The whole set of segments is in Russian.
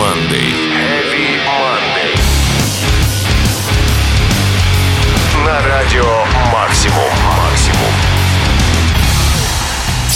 командой.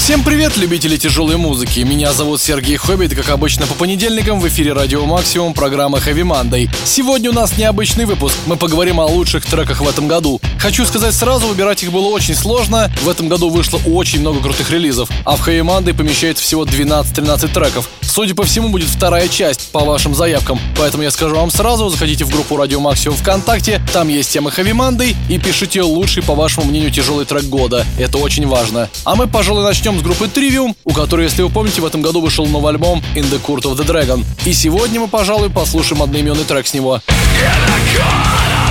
Всем привет, любители тяжелой музыки. Меня зовут Сергей Хоббит, как обычно, по понедельникам в эфире Радио Максимум программа Heavy Monday. Сегодня у нас необычный выпуск. Мы поговорим о лучших треках в этом году. Хочу сказать сразу, выбирать их было очень сложно. В этом году вышло очень много крутых релизов, а в Heavy Monday помещается всего 12-13 треков. Судя по всему, будет вторая часть по вашим заявкам. Поэтому я скажу вам сразу, заходите в группу Радио Максимум ВКонтакте, там есть тема Heavy Monday, и пишите лучший, по вашему мнению, тяжелый трек года. Это очень важно. А мы, пожалуй, начнем с группы Trivium, у которой, если вы помните, в этом году вышел новый альбом In the Court of the Dragon. И сегодня мы, пожалуй, послушаем одноименный трек с него. mouth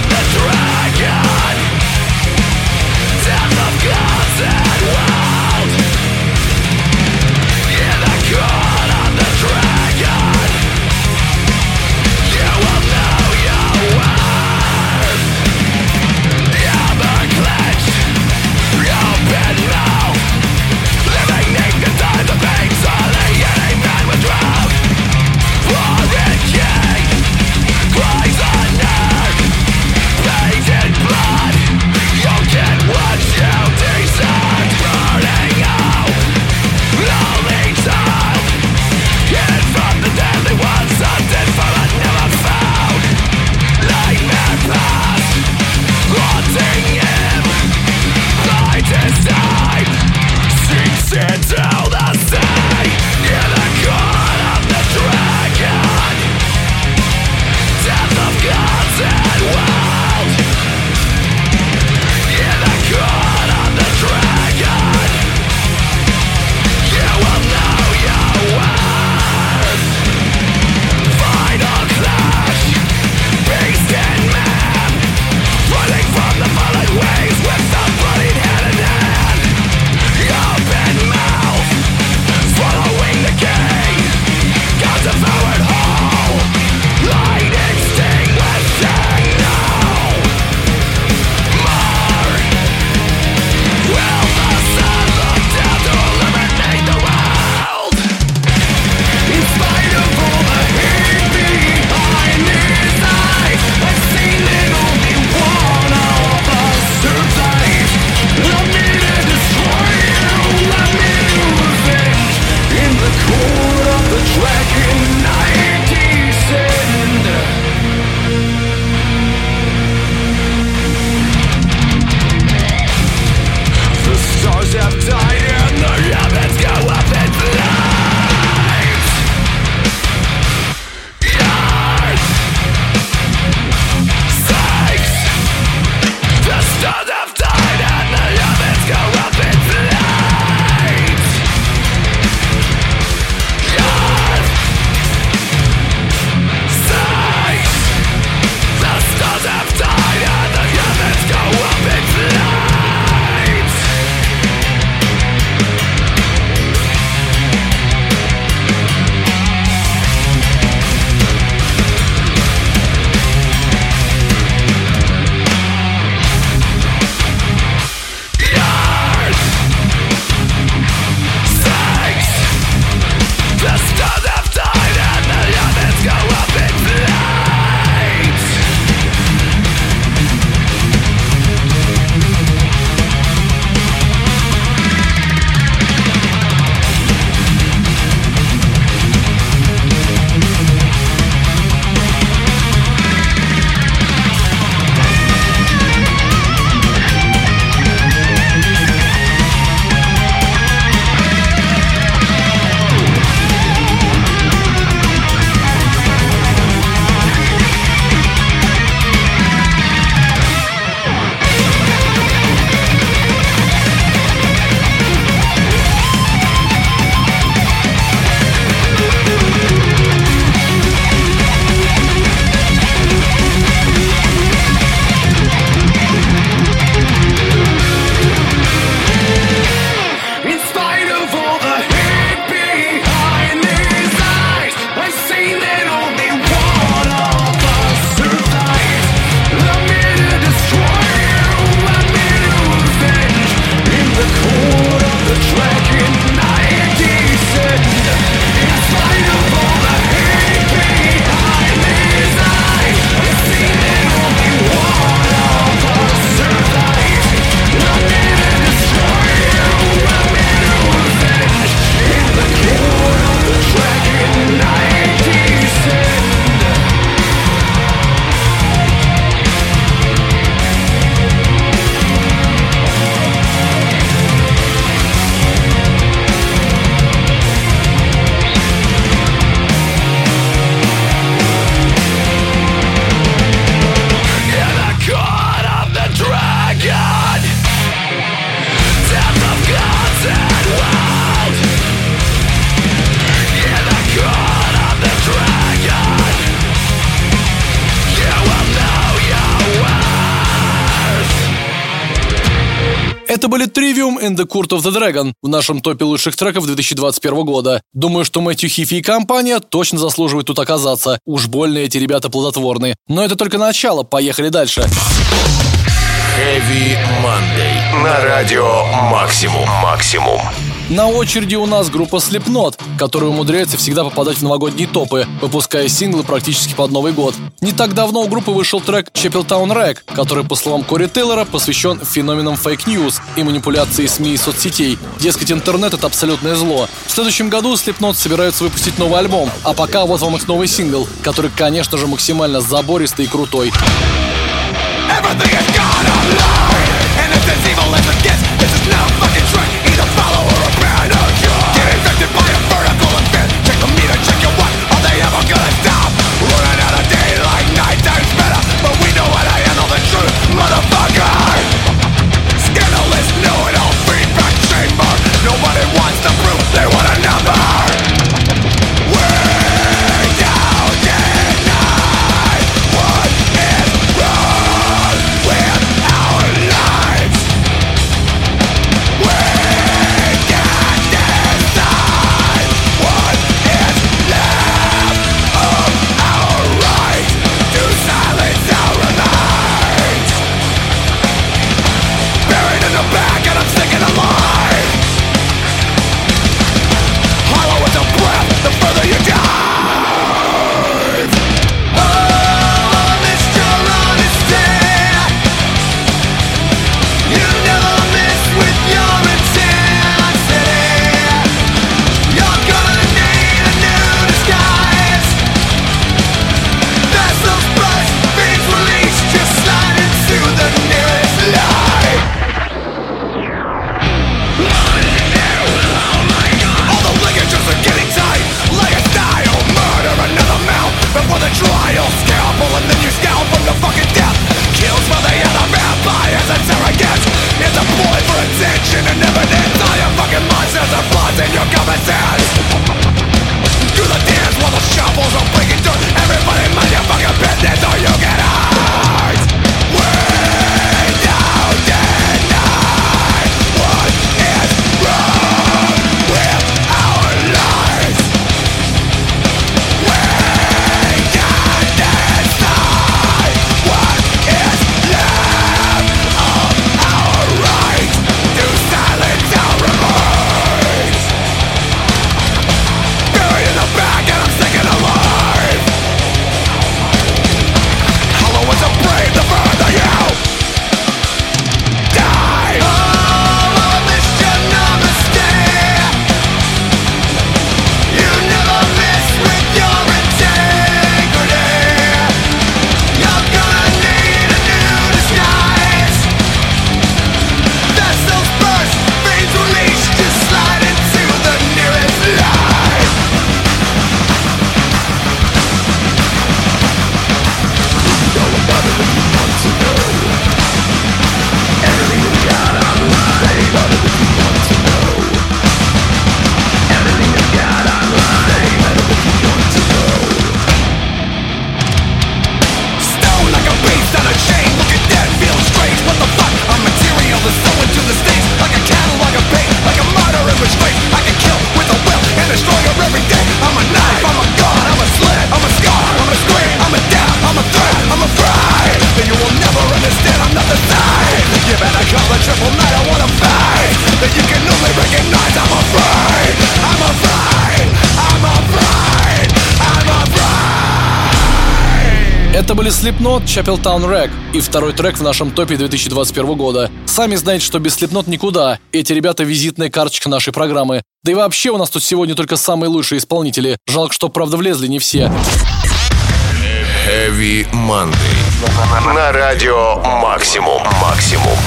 были Trivium In the Court of the Dragon в нашем топе лучших треков 2021 года. Думаю, что Мэтью Хифи и компания точно заслуживают тут оказаться. Уж больно эти ребята плодотворны. Но это только начало, поехали дальше. Heavy Monday. На радио Максимум. Максимум. На очереди у нас группа Slipknot, которая умудряется всегда попадать в новогодние топы, выпуская синглы практически под Новый год. Не так давно у группы вышел трек Chapeltown Rag, который, по словам Кори Тейлора, посвящен феноменам fake news и манипуляции СМИ и соцсетей. Дескать, интернет — это абсолютное зло. В следующем году Slipknot собираются выпустить новый альбом, а пока вот вам их новый сингл, который, конечно же, максимально забористый и крутой. Everything is gone Slipknot, Chapel Town Rag и второй трек в нашем топе 2021 года. Сами знаете, что без Slipknot никуда. Эти ребята визитная карточка нашей программы. Да и вообще у нас тут сегодня только самые лучшие исполнители. Жалко, что правда влезли не все. Heavy Monday. На радио Максимум. Максимум.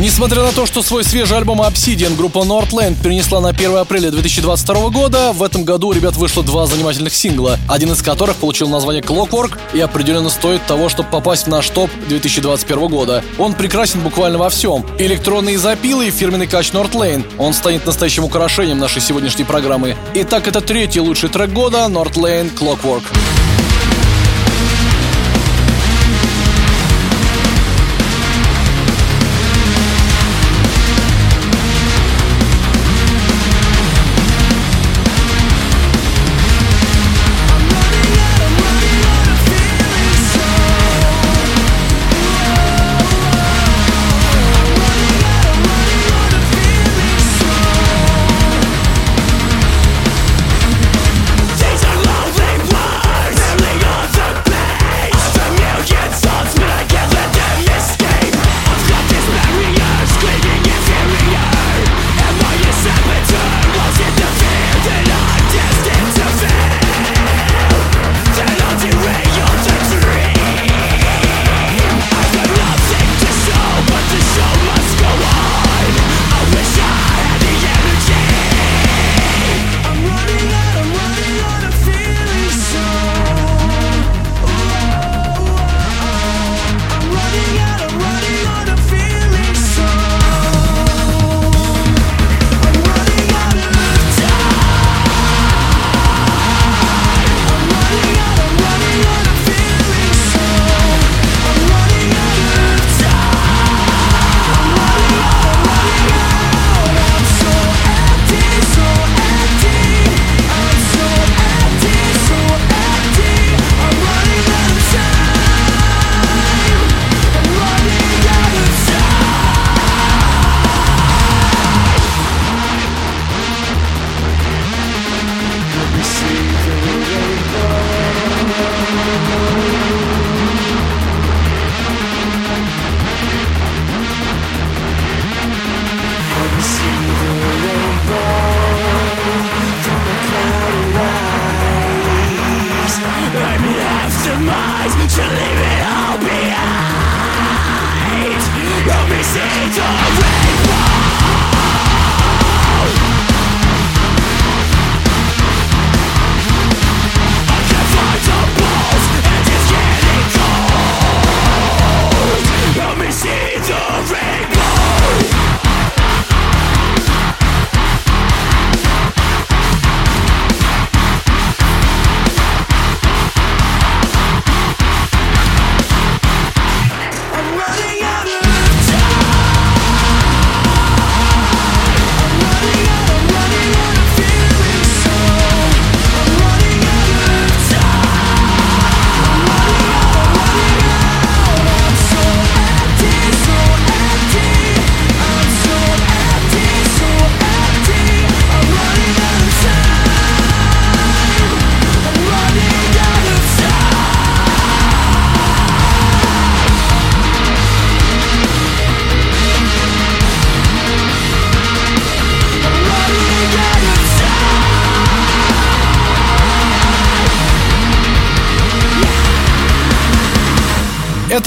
Несмотря на то, что свой свежий альбом Obsidian группа Northland перенесла на 1 апреля 2022 года, в этом году у ребят вышло два занимательных сингла, один из которых получил название Clockwork и определенно стоит того, чтобы попасть в наш топ 2021 года. Он прекрасен буквально во всем. Электронные запилы и фирменный кач Northlane. Он станет настоящим украшением нашей сегодняшней программы. Итак, это третий лучший трек года Northlane Clockwork.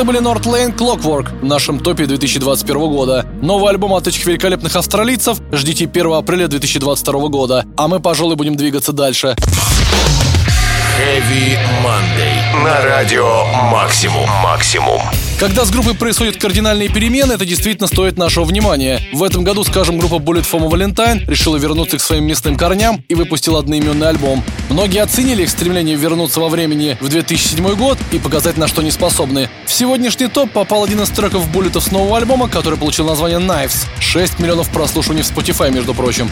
Это были Northlane Clockwork в нашем топе 2021 года. Новый альбом от этих великолепных австралийцев ждите 1 апреля 2022 года. А мы, пожалуй, будем двигаться дальше. Heavy Monday. На радио Максимум. Максимум. Когда с группой происходят кардинальные перемены, это действительно стоит нашего внимания. В этом году, скажем, группа Bullet for Valentine решила вернуться к своим местным корням и выпустила одноименный альбом. Многие оценили их стремление вернуться во времени в 2007 год и показать, на что они способны. В сегодняшний топ попал один из треков Буллетов с нового альбома, который получил название Knives. 6 миллионов прослушиваний в Spotify, между прочим.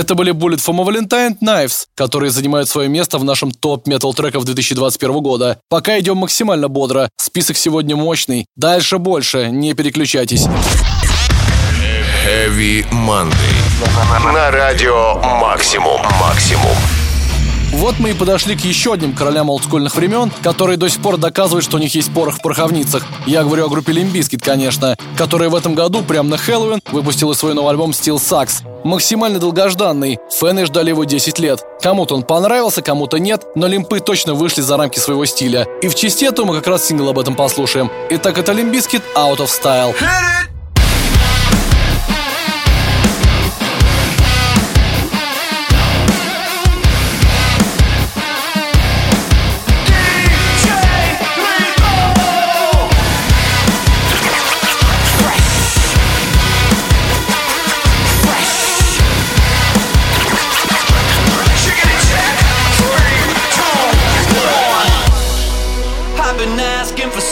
Это были Bullet for My Valentine Knives, которые занимают свое место в нашем топ метал треков 2021 года. Пока идем максимально бодро. Список сегодня мощный. Дальше больше. Не переключайтесь. Heavy Monday. На радио Максимум. Максимум. Вот мы и подошли к еще одним королям олдскульных времен, которые до сих пор доказывают, что у них есть порох в пороховницах. Я говорю о группе Limp Bizkit, конечно, которая в этом году, прямо на Хэллоуин, выпустила свой новый альбом Still Sucks. Максимально долгожданный. Фэны ждали его 10 лет. Кому-то он понравился, кому-то нет, но лимпы точно вышли за рамки своего стиля. И в честь этого мы как раз сингл об этом послушаем. Итак, это Limp Bizkit Out of Style.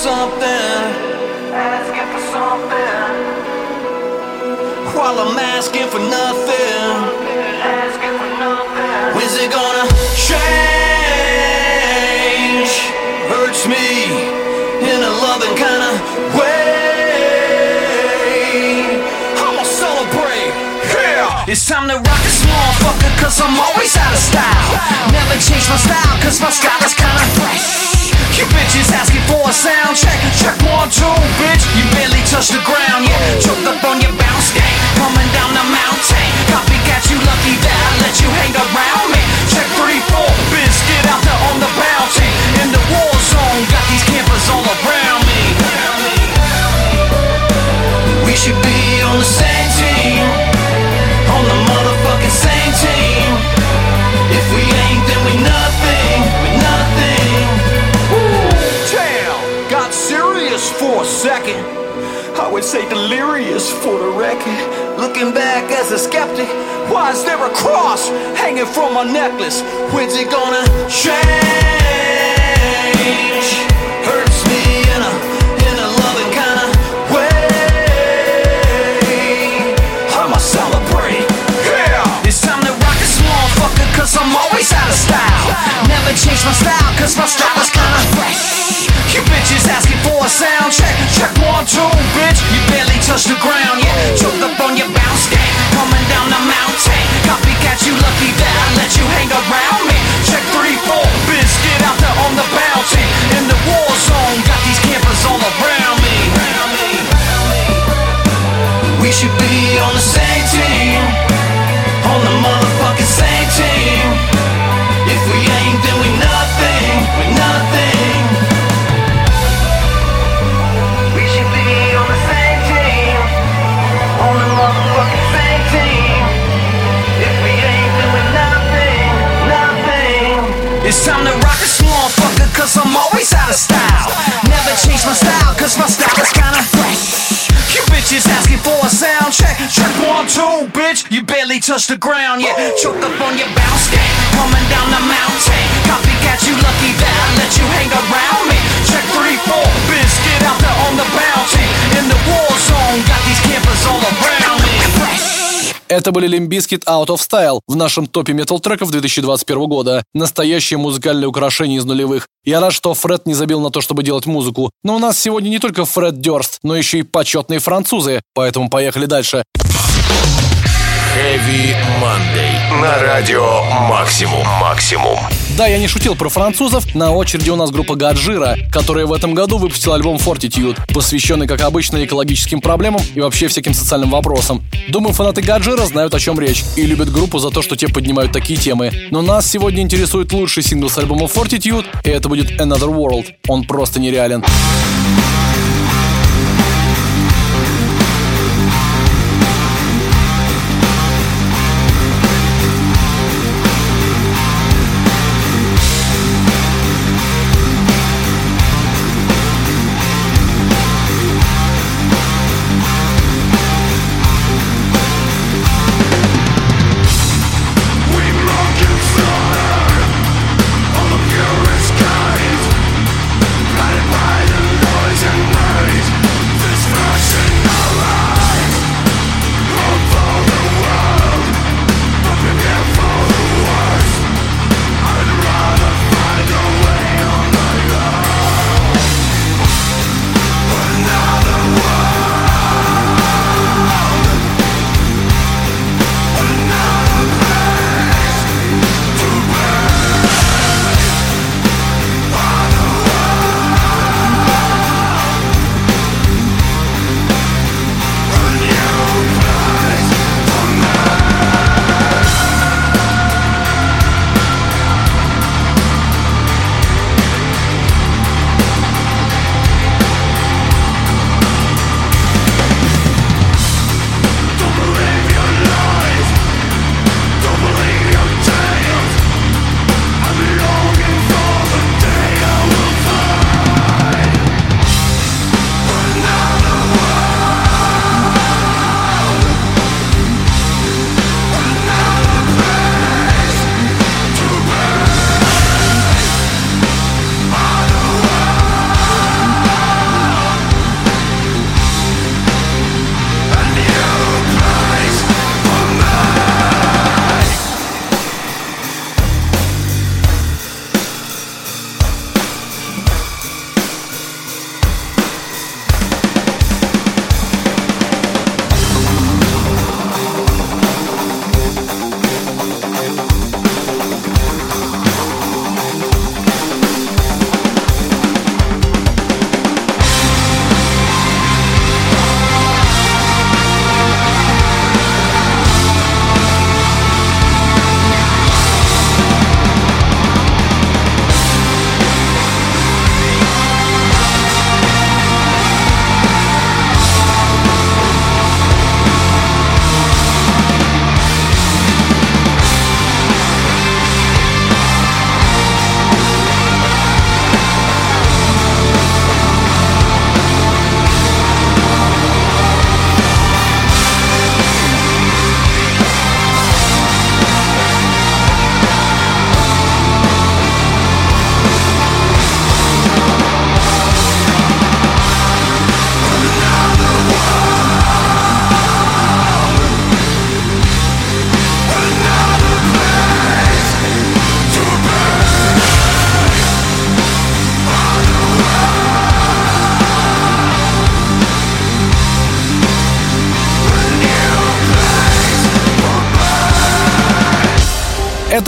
something. Asking for something. While I'm asking for nothing. Asking for nothing. When's it gonna change? Hurts me in a loving kind of way. I'ma celebrate. Yeah. It's time to rock this motherfucker, cause I'm always out of style. Never change my style, cause my style is kinda fresh. You bitches asking for a sound check. Check one, two, bitch. You barely touch the ground, yeah. Choked up on your bounce game. Coming down the mountain. Copycat, you lucky that I let you hang around me. Check three, four, bitch. Get out there on the bounty In the war zone. Got these campers all around me. We should be on the same second. I would say delirious for the record. Looking back as a skeptic, why is there a cross hanging from my necklace? When's it gonna change? Hurts me in a in a loving kind of way. I'ma celebrate. Yeah. It's time to rock this motherfucker, cause I'm always out of style Never change my style cause my style is kinda fresh You bitches asking for a sound check. Check one, two, bitch You barely touch the ground, yeah. Choked up on your bounce game Coming down the mountain. Copycat, you lucky that I let you hang around barely touch the ground, yeah Choked up on your bounce game Coming down the mountain Copycat, you lucky that I let you hang around me Check three, four, bitch Get out there on the bounty In the war zone Got these campers all around me Это были Limbiskit Out of Style в нашем топе метал треков 2021 года. Настоящее музыкальное украшение из нулевых. Я рад, что Фред не забил на то, чтобы делать музыку. Но у нас сегодня не только Фред Дёрст, но еще и почетные французы. Поэтому поехали дальше. Heavy Monday. На радио Максимум. Максимум. Да, я не шутил про французов. На очереди у нас группа Гаджира, которая в этом году выпустила альбом Fortitude, посвященный, как обычно, экологическим проблемам и вообще всяким социальным вопросам. Думаю, фанаты Гаджира знают, о чем речь, и любят группу за то, что те поднимают такие темы. Но нас сегодня интересует лучший сингл с альбома Fortitude, и это будет Another World. Он просто нереален. Purest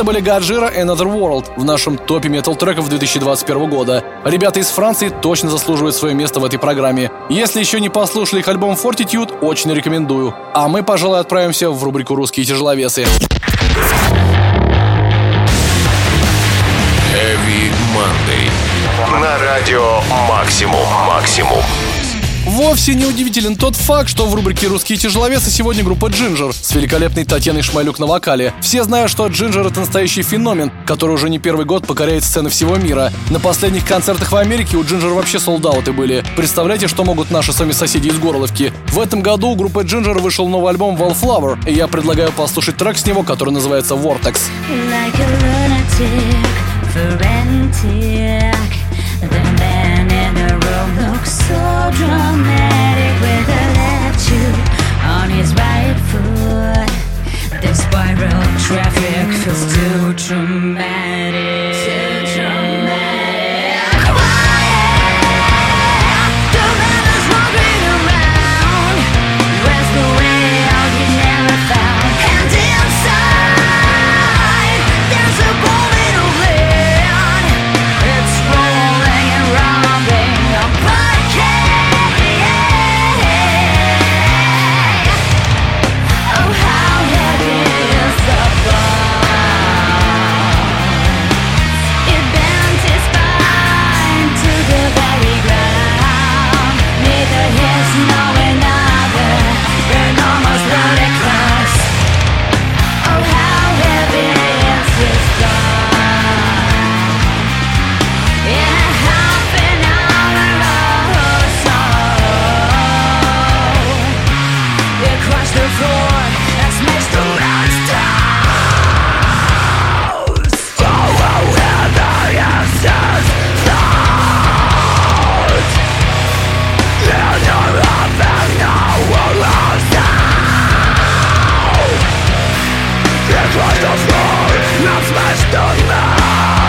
Это были Гаджира Another World в нашем топе метал треков 2021 года. Ребята из Франции точно заслуживают свое место в этой программе. Если еще не послушали их альбом Fortitude, очень рекомендую. А мы, пожалуй, отправимся в рубрику «Русские тяжеловесы». Heavy Monday. На радио Максимум. Максимум. Вовсе не удивителен тот факт, что в рубрике «Русские тяжеловесы» сегодня группа Джинджер с великолепной Татьяной Шмалюк на вокале. Все знают, что Джинджер — это настоящий феномен, который уже не первый год покоряет сцены всего мира. На последних концертах в Америке у Джинджер вообще солдаты были. Представляете, что могут наши с вами соседи из Горловки? В этом году у группы Джинджер вышел новый альбом Wallflower, и я предлагаю послушать трек с него, который называется «Vortex». like a lunatic. Looks so dramatic with a attitude on his right foot. The spiral traffic feels. Too dramatic. try to fall, not smashed on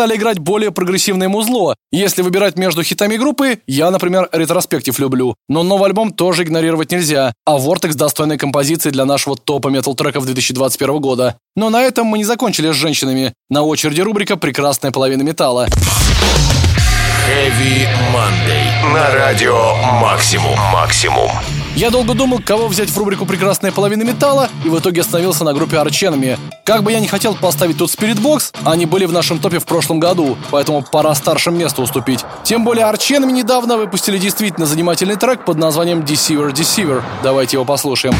стали играть более прогрессивное музло. Если выбирать между хитами группы, я, например, ретроспектив люблю. Но новый альбом тоже игнорировать нельзя. А Vortex достойной композиции для нашего топа метал треков 2021 года. Но на этом мы не закончили с женщинами. На очереди рубрика «Прекрасная половина металла». Heavy Monday. На радио Максимум. Максимум. Я долго думал, кого взять в рубрику «Прекрасная половина металла», и в итоге остановился на группе Арченами. Как бы я не хотел поставить тут Спиритбокс, они были в нашем топе в прошлом году, поэтому пора старшим место уступить. Тем более Арченами недавно выпустили действительно занимательный трек под названием Deceiver Deceiver. Давайте его послушаем.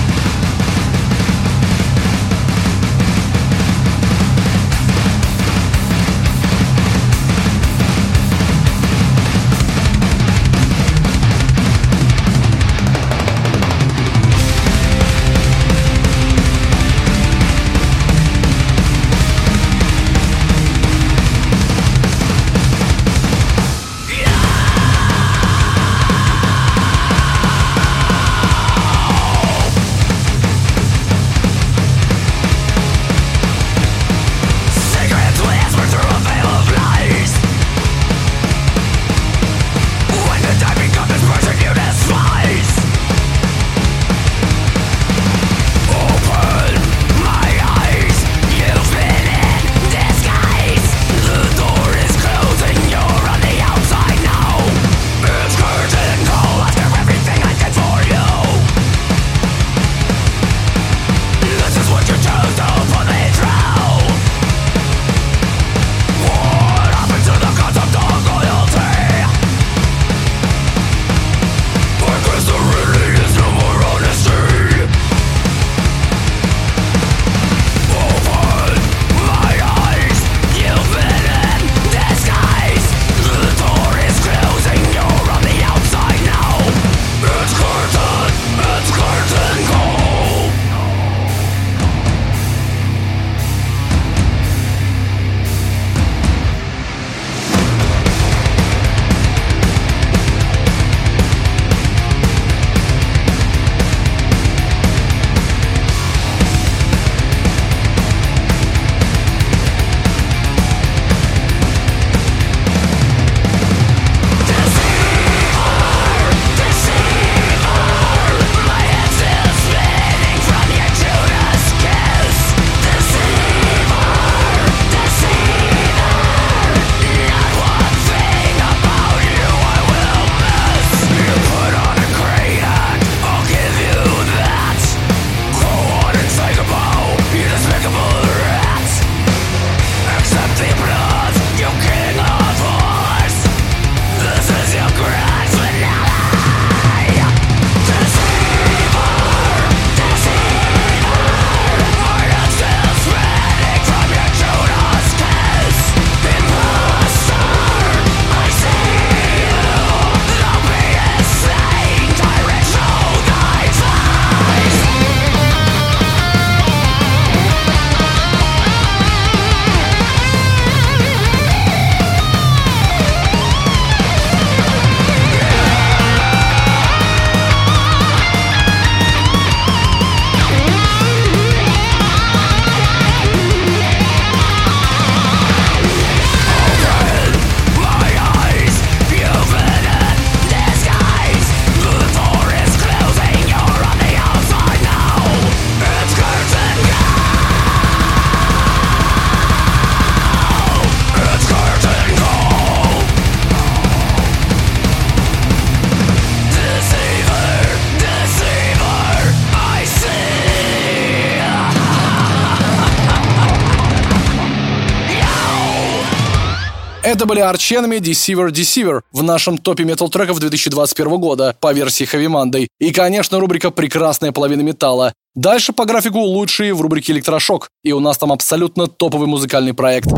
Были Арченами Deceiver Deceiver в нашем топе метал треков 2021 года по версии Heavy Monday. И, конечно, рубрика «Прекрасная половина металла». Дальше по графику лучшие в рубрике «Электрошок». И у нас там абсолютно топовый музыкальный проект.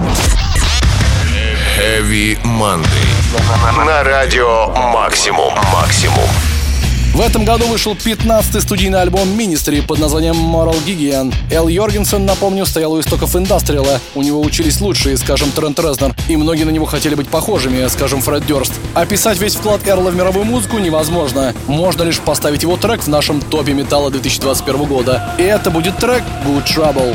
Heavy Monday. На радио «Максимум». «Максимум». В этом году вышел 15-й студийный альбом Ministry под названием Moral Gigian. Эл Йоргенсен, напомню, стоял у истоков индастриала. У него учились лучшие, скажем, Трент Резнер, и многие на него хотели быть похожими, скажем, Фред Дёрст. Описать весь вклад Эрла в мировую музыку невозможно. Можно лишь поставить его трек в нашем топе металла 2021 года. И это будет трек Good Trouble.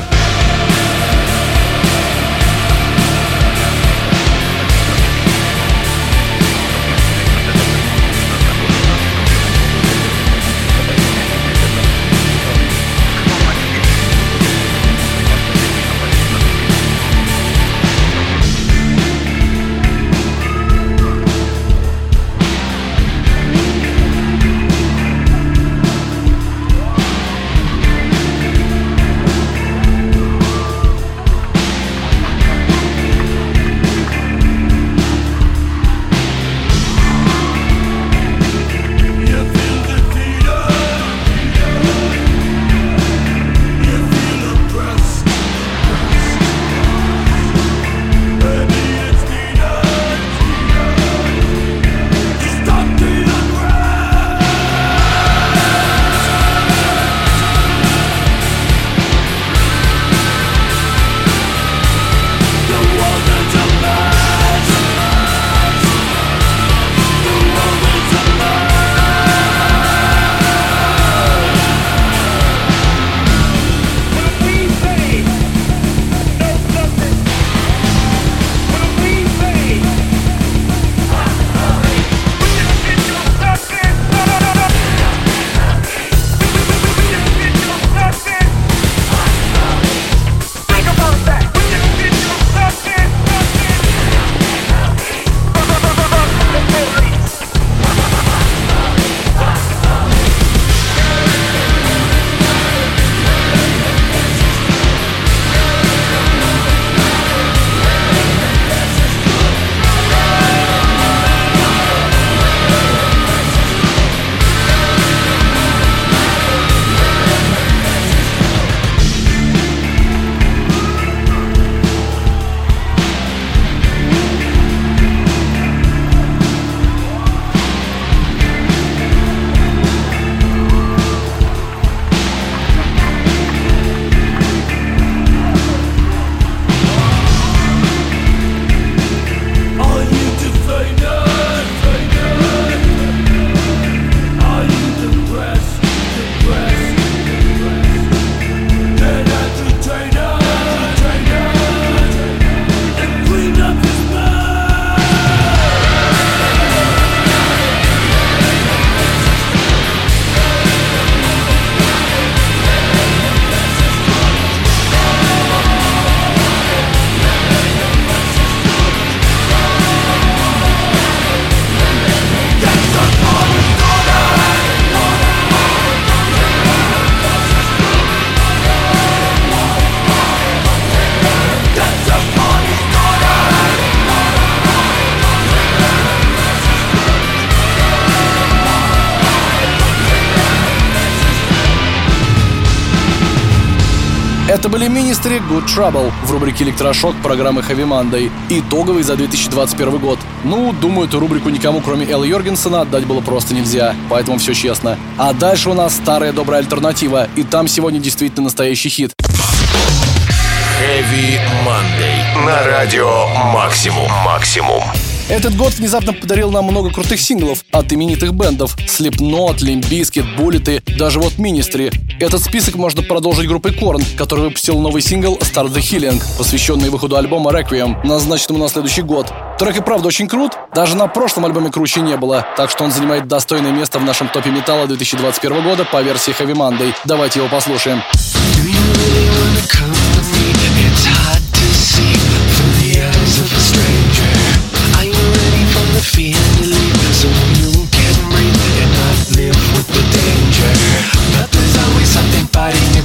Good Trouble в рубрике «Электрошок» программы Heavy Monday. Итоговый за 2021 год. Ну, думаю, эту рубрику никому, кроме Эл Йоргенсона, отдать было просто нельзя, поэтому все честно. А дальше у нас старая добрая альтернатива, и там сегодня действительно настоящий хит. Heavy Monday. На радио Максимум. Максимум. Этот год внезапно подарил нам много крутых синглов от именитых бендов Slipknot, Limp Bizkit, Bullet и даже вот Ministry. Этот список можно продолжить группой Korn, который выпустил новый сингл Start the Healing, посвященный выходу альбома Requiem, назначенному на следующий год. Трек и правда очень крут, даже на прошлом альбоме круче не было, так что он занимает достойное место в нашем топе металла 2021 года по версии Heavy Monday. Давайте его послушаем. Do you really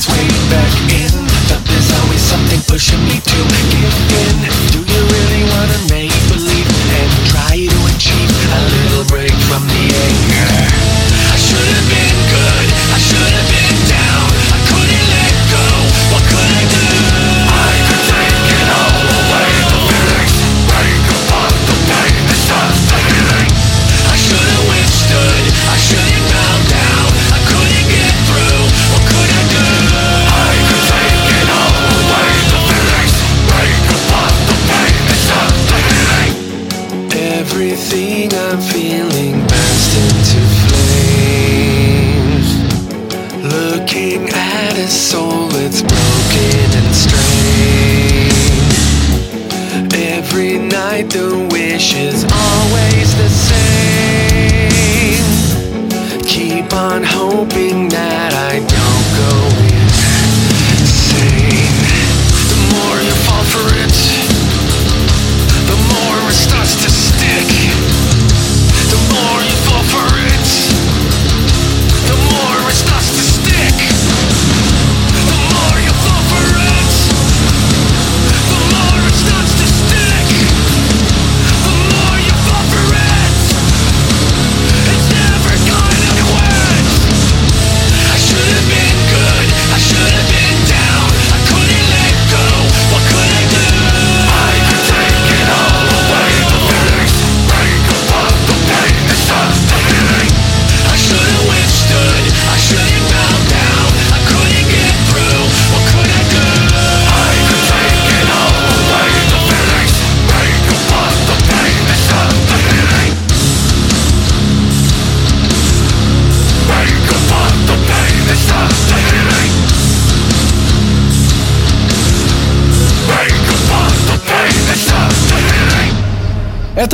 its way back in. But there's always something pushing me to give in. Do you really wanna make believe and try to achieve a little break from The wishes.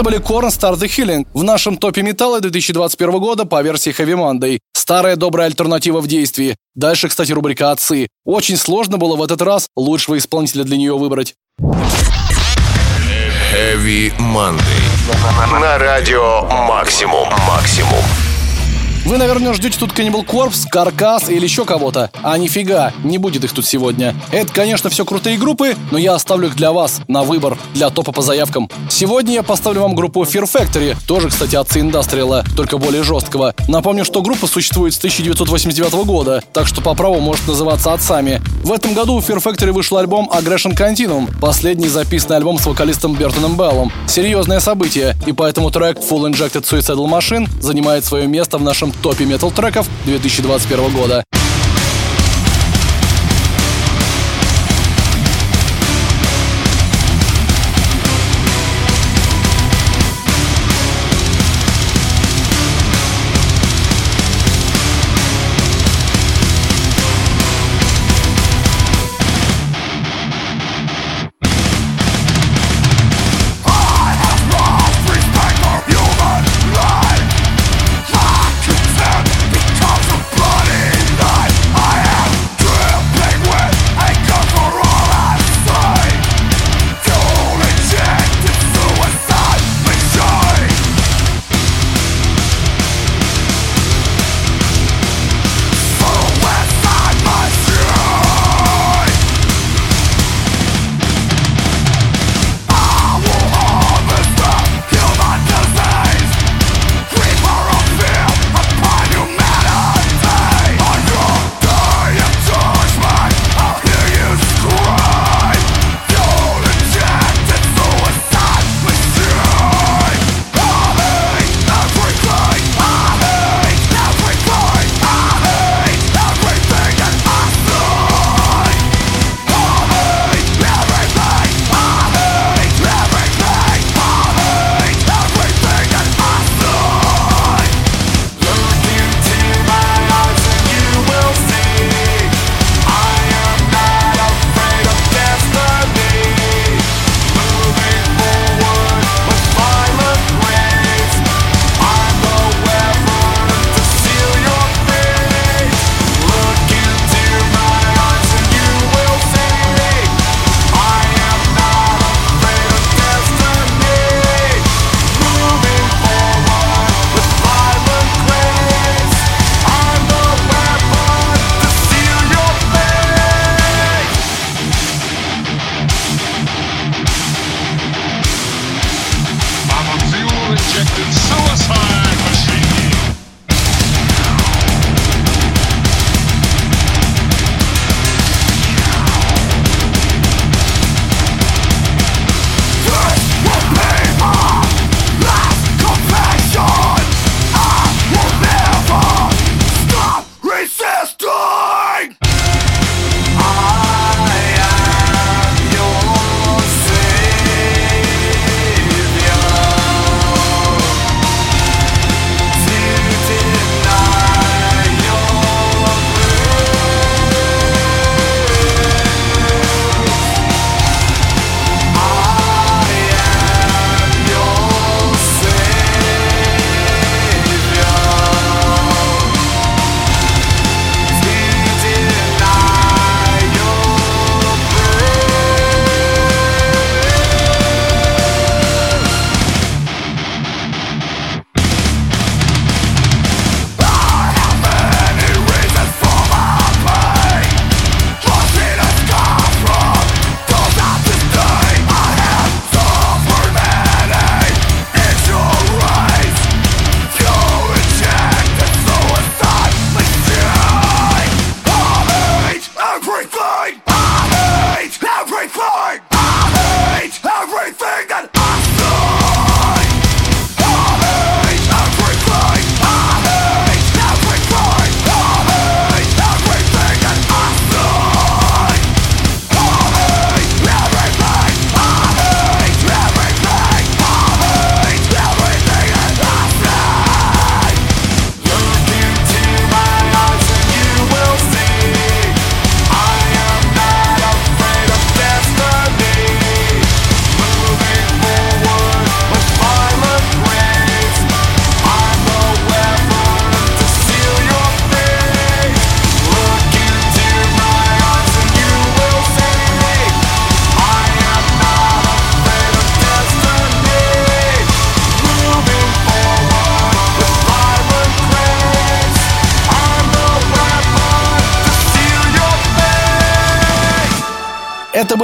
Были Korn Start the Healing в нашем топе металла 2021 года по версии Heavy Monday. Старая добрая альтернатива в действии. Дальше, кстати, рубрика «Отцы». Очень сложно было в этот раз лучшего исполнителя для нее выбрать. Heavy Monday. На радио Максимум. Максимум. Вы, наверное, ждете тут Cannibal Corpse, Каркас или еще кого-то. А нифига, не будет их тут сегодня. Это, конечно, все крутые группы, но я оставлю их для вас, на выбор, для топа по заявкам. Сегодня я поставлю вам группу Fear Factory, тоже, кстати, отцы индастриала, только более жесткого. Напомню, что группа существует с 1989 года, так что по праву может называться отцами. В этом году у Fear Factory вышел альбом Aggression Continuum, последний записанный альбом с вокалистом Бертоном Беллом. Серьезное событие, и поэтому трек Full Injected Suicidal Machine занимает свое место в нашем топе метал-треков 2021 года.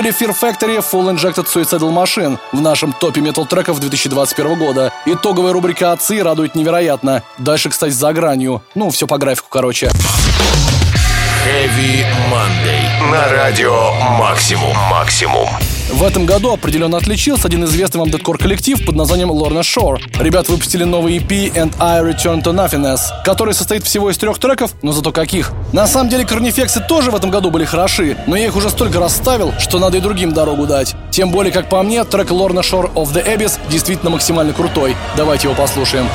Были Fear Factory Full Injected Suicidal Machine в нашем топе метал треков 2021 года. Итоговая рубрика «Отцы» радует невероятно. Дальше, кстати, за гранью. Ну, все по графику, короче. Heavy Monday. На радио Максимум. Максимум. В этом году определенно отличился один известный вам дедкор коллектив под названием Lorna Shore. Ребят выпустили новый EP And I Return to Nothingness, который состоит всего из трех треков, но зато каких. На самом деле Корнифексы тоже в этом году были хороши, но я их уже столько расставил, что надо и другим дорогу дать. Тем более, как по мне, трек Lorna Shore of the Abyss действительно максимально крутой. Давайте его послушаем.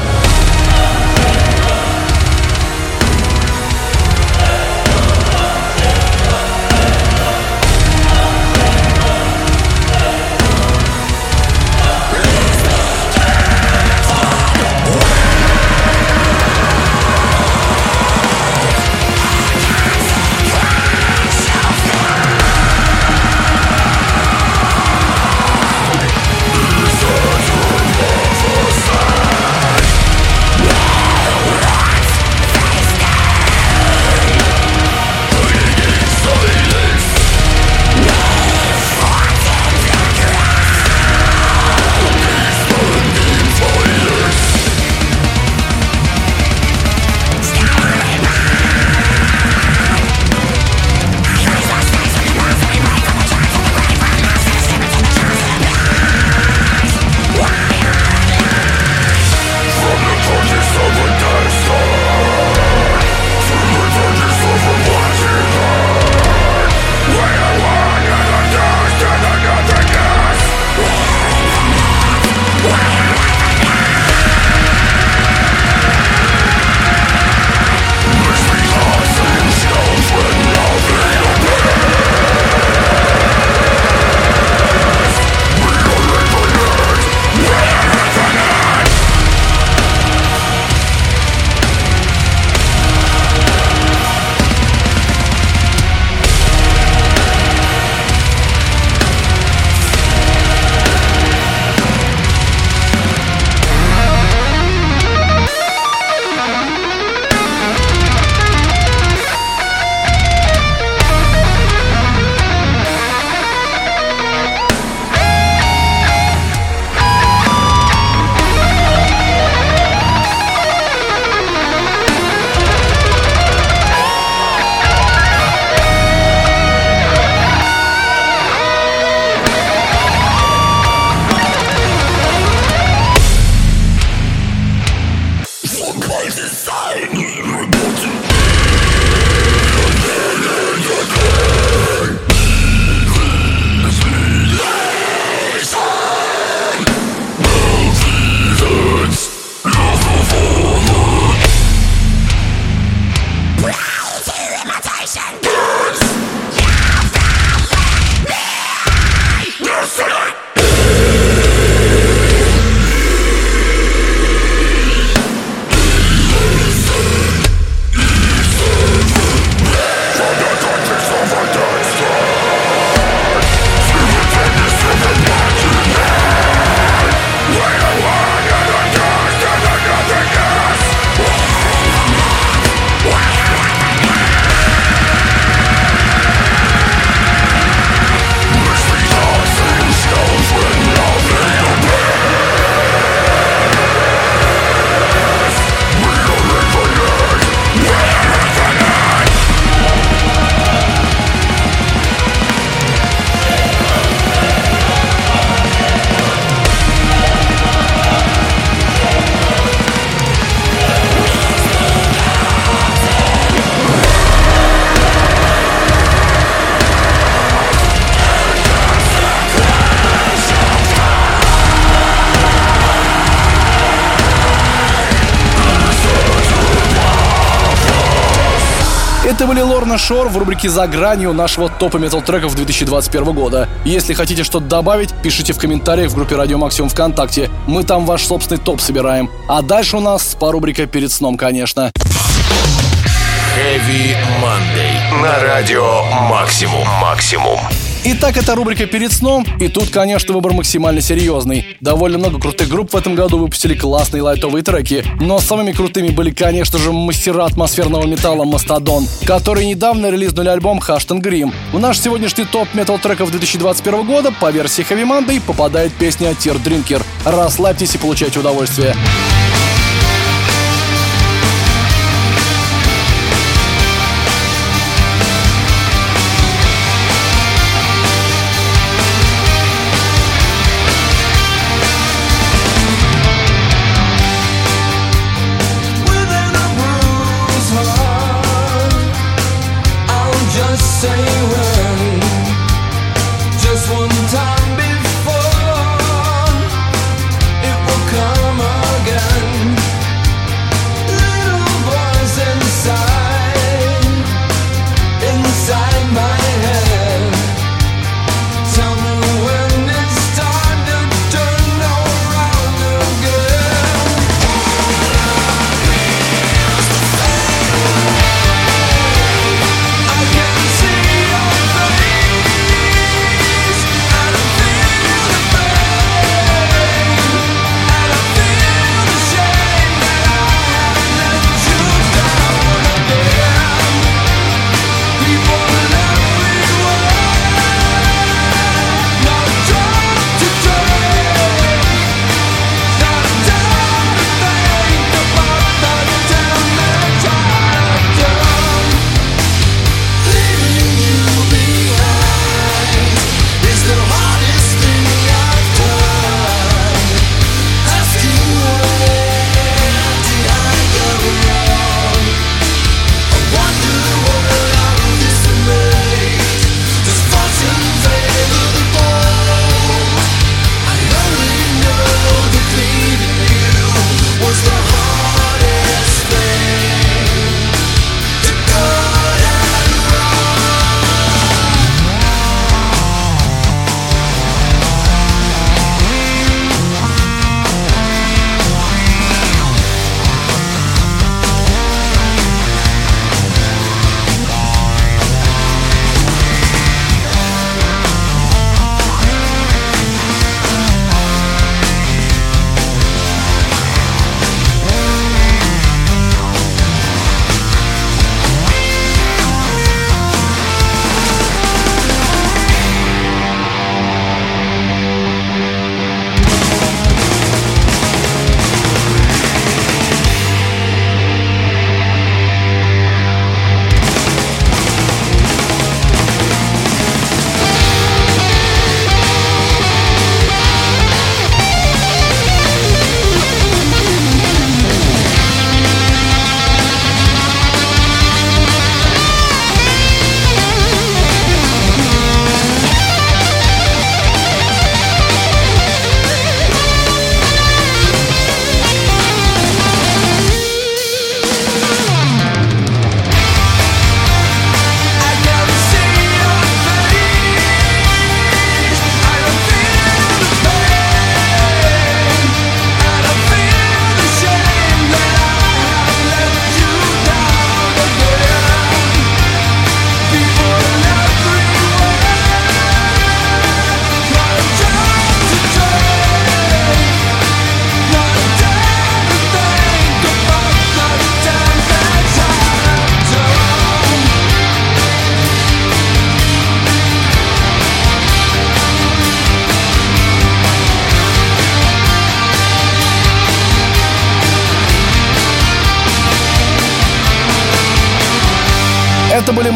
Это были Лорна Шор в рубрике «За гранью» нашего топа метал треков 2021 года. Если хотите что-то добавить, пишите в комментариях в группе Радио Максимум ВКонтакте. Мы там ваш собственный топ собираем. А дальше у нас по рубрика «Перед сном», конечно. Heavy Monday. На радио Максимум. Максимум. Итак, это рубрика «Перед сном», и тут, конечно, выбор максимально серьезный. Довольно много крутых групп в этом году выпустили классные лайтовые треки, но самыми крутыми были, конечно же, мастера атмосферного металла Мастодон, которые недавно релизнули альбом Хаштон Грим. В наш сегодняшний топ метал треков 2021 года по версии Heavy Monday попадает песня Tear Drinker. Расслабьтесь и получайте удовольствие. Within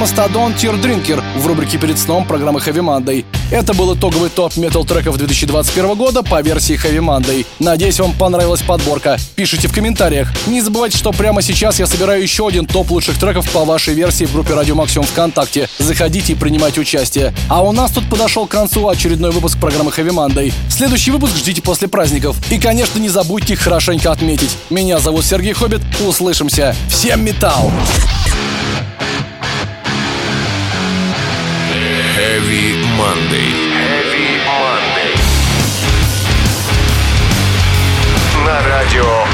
Мастодон Тир Дринкер в рубрике «Перед сном» программы Heavy Monday. Это был итоговый топ метал треков 2021 года по версии Heavy Monday. Надеюсь, вам понравилась подборка. Пишите в комментариях. Не забывайте, что прямо сейчас я собираю еще один топ лучших треков по вашей версии в группе Радио Максимум ВКонтакте. Заходите и принимайте участие. А у нас тут подошел к концу очередной выпуск программы Heavy Monday. Следующий выпуск ждите после праздников. И, конечно, не забудьте их хорошенько отметить. Меня зовут Сергей Хоббит. Услышимся. Всем металл! Heavy Monday. Heavy Monday. На радио